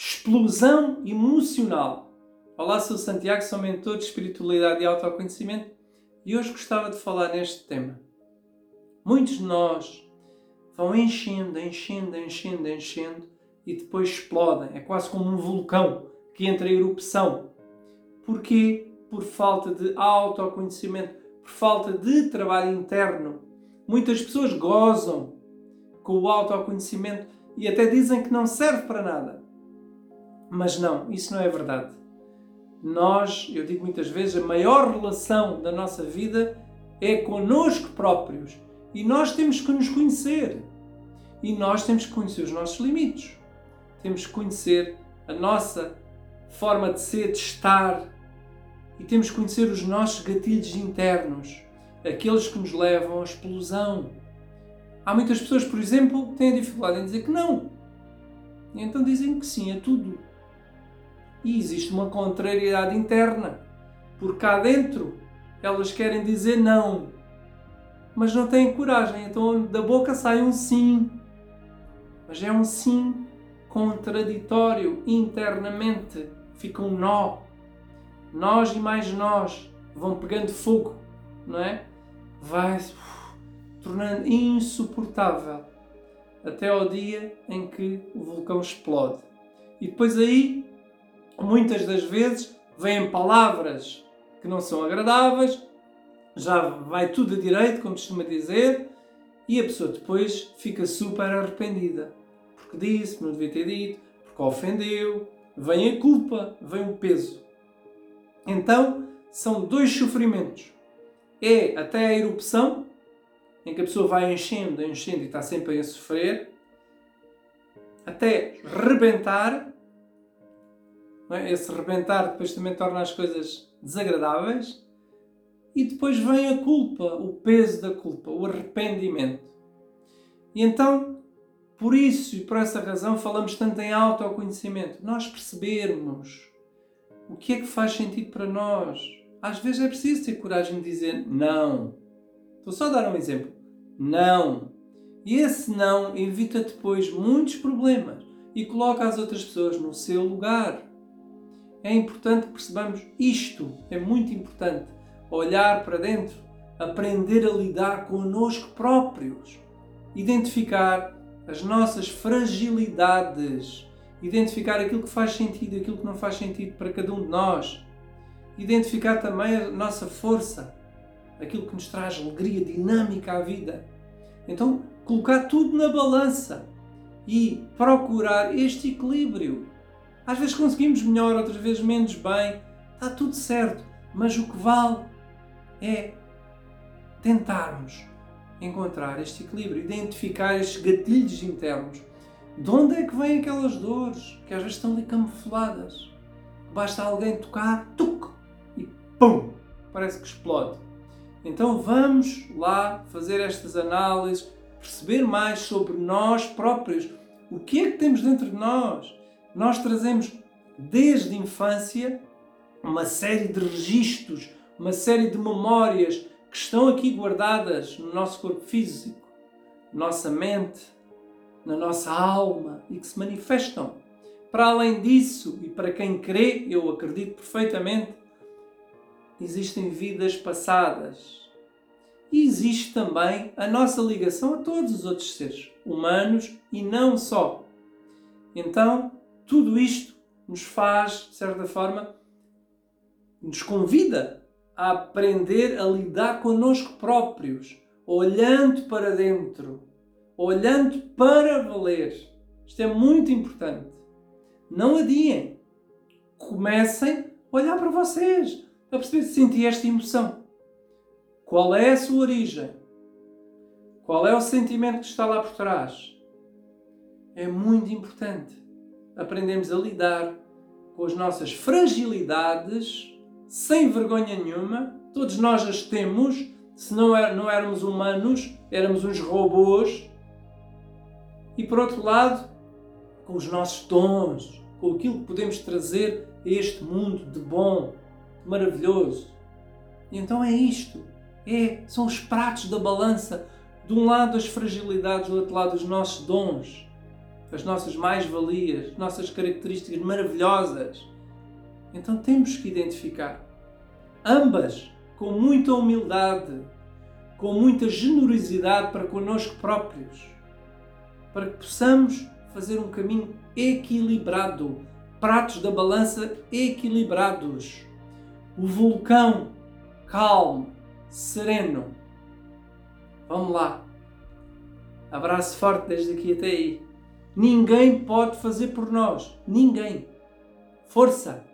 explosão emocional. Olá, sou Santiago, sou mentor de espiritualidade e autoconhecimento e hoje gostava de falar neste tema. Muitos de nós vão enchendo, enchendo, enchendo, enchendo e depois explodem. É quase como um vulcão que entra em erupção. Porquê? Por falta de autoconhecimento, por falta de trabalho interno. Muitas pessoas gozam com o autoconhecimento e até dizem que não serve para nada. Mas não, isso não é verdade. Nós, eu digo muitas vezes, a maior relação da nossa vida é conosco próprios. E nós temos que nos conhecer. E nós temos que conhecer os nossos limites. Temos que conhecer a nossa forma de ser, de estar. E temos que conhecer os nossos gatilhos internos, aqueles que nos levam à explosão. Há muitas pessoas, por exemplo, que têm dificuldade em dizer que não. E então dizem que sim a tudo. E existe uma contrariedade interna. Por cá dentro, elas querem dizer não, mas não têm coragem. Então da boca sai um sim. Mas é um sim contraditório internamente. Fica um nó. Nós e mais nós vão pegando fogo, não é? Vai se tornando insuportável até ao dia em que o vulcão explode. E depois aí muitas das vezes vêm palavras que não são agradáveis, já vai tudo a direito, como costuma dizer, e a pessoa depois fica super arrependida. Porque disse, não devia ter dito, porque ofendeu, vem a culpa, vem o peso. Então, são dois sofrimentos. É até a erupção, em que a pessoa vai enchendo, enchendo e está sempre a sofrer, até rebentar, é? esse rebentar depois também torna as coisas desagradáveis. E depois vem a culpa, o peso da culpa, o arrependimento. E então, por isso e por essa razão, falamos tanto em autoconhecimento. Nós percebermos o que é que faz sentido para nós. Às vezes é preciso ter coragem de dizer não. Estou só a dar um exemplo. Não. E esse não evita depois muitos problemas e coloca as outras pessoas no seu lugar é importante que percebamos isto. É muito importante. Olhar para dentro, aprender a lidar connosco próprios, identificar as nossas fragilidades, identificar aquilo que faz sentido e aquilo que não faz sentido para cada um de nós, identificar também a nossa força, aquilo que nos traz alegria, dinâmica à vida. Então, colocar tudo na balança e procurar este equilíbrio às vezes conseguimos melhor, outras vezes menos bem. Está tudo certo. Mas o que vale é tentarmos encontrar este equilíbrio, identificar estes gatilhos internos. De onde é que vêm aquelas dores que às vezes estão ali camufladas? Basta alguém tocar, tuc, e pum, parece que explode. Então vamos lá fazer estas análises, perceber mais sobre nós próprios. O que é que temos dentro de nós? Nós trazemos desde a infância uma série de registros, uma série de memórias que estão aqui guardadas no nosso corpo físico, nossa mente, na nossa alma e que se manifestam. Para além disso, e para quem crê, eu acredito perfeitamente, existem vidas passadas. E existe também a nossa ligação a todos os outros seres, humanos e não só. Então, tudo isto nos faz, de certa forma, nos convida a aprender a lidar connosco próprios, olhando para dentro, olhando para valer. Isto é muito importante. Não adiem. Comecem a olhar para vocês, a perceber se sentir esta emoção. Qual é a sua origem? Qual é o sentimento que está lá por trás? É muito importante aprendemos a lidar com as nossas fragilidades sem vergonha nenhuma. Todos nós as temos. Se não, er, não éramos humanos, éramos uns robôs. E por outro lado, com os nossos dons, com aquilo que podemos trazer a este mundo de bom, de maravilhoso. E então é isto. É, são os pratos da balança. De um lado as fragilidades, do outro lado os nossos dons. As nossas mais-valias, nossas características maravilhosas. Então temos que identificar ambas com muita humildade, com muita generosidade para connosco próprios, para que possamos fazer um caminho equilibrado, pratos da balança equilibrados, o vulcão calmo, sereno. Vamos lá. Abraço forte desde aqui até aí. Ninguém pode fazer por nós. Ninguém. Força!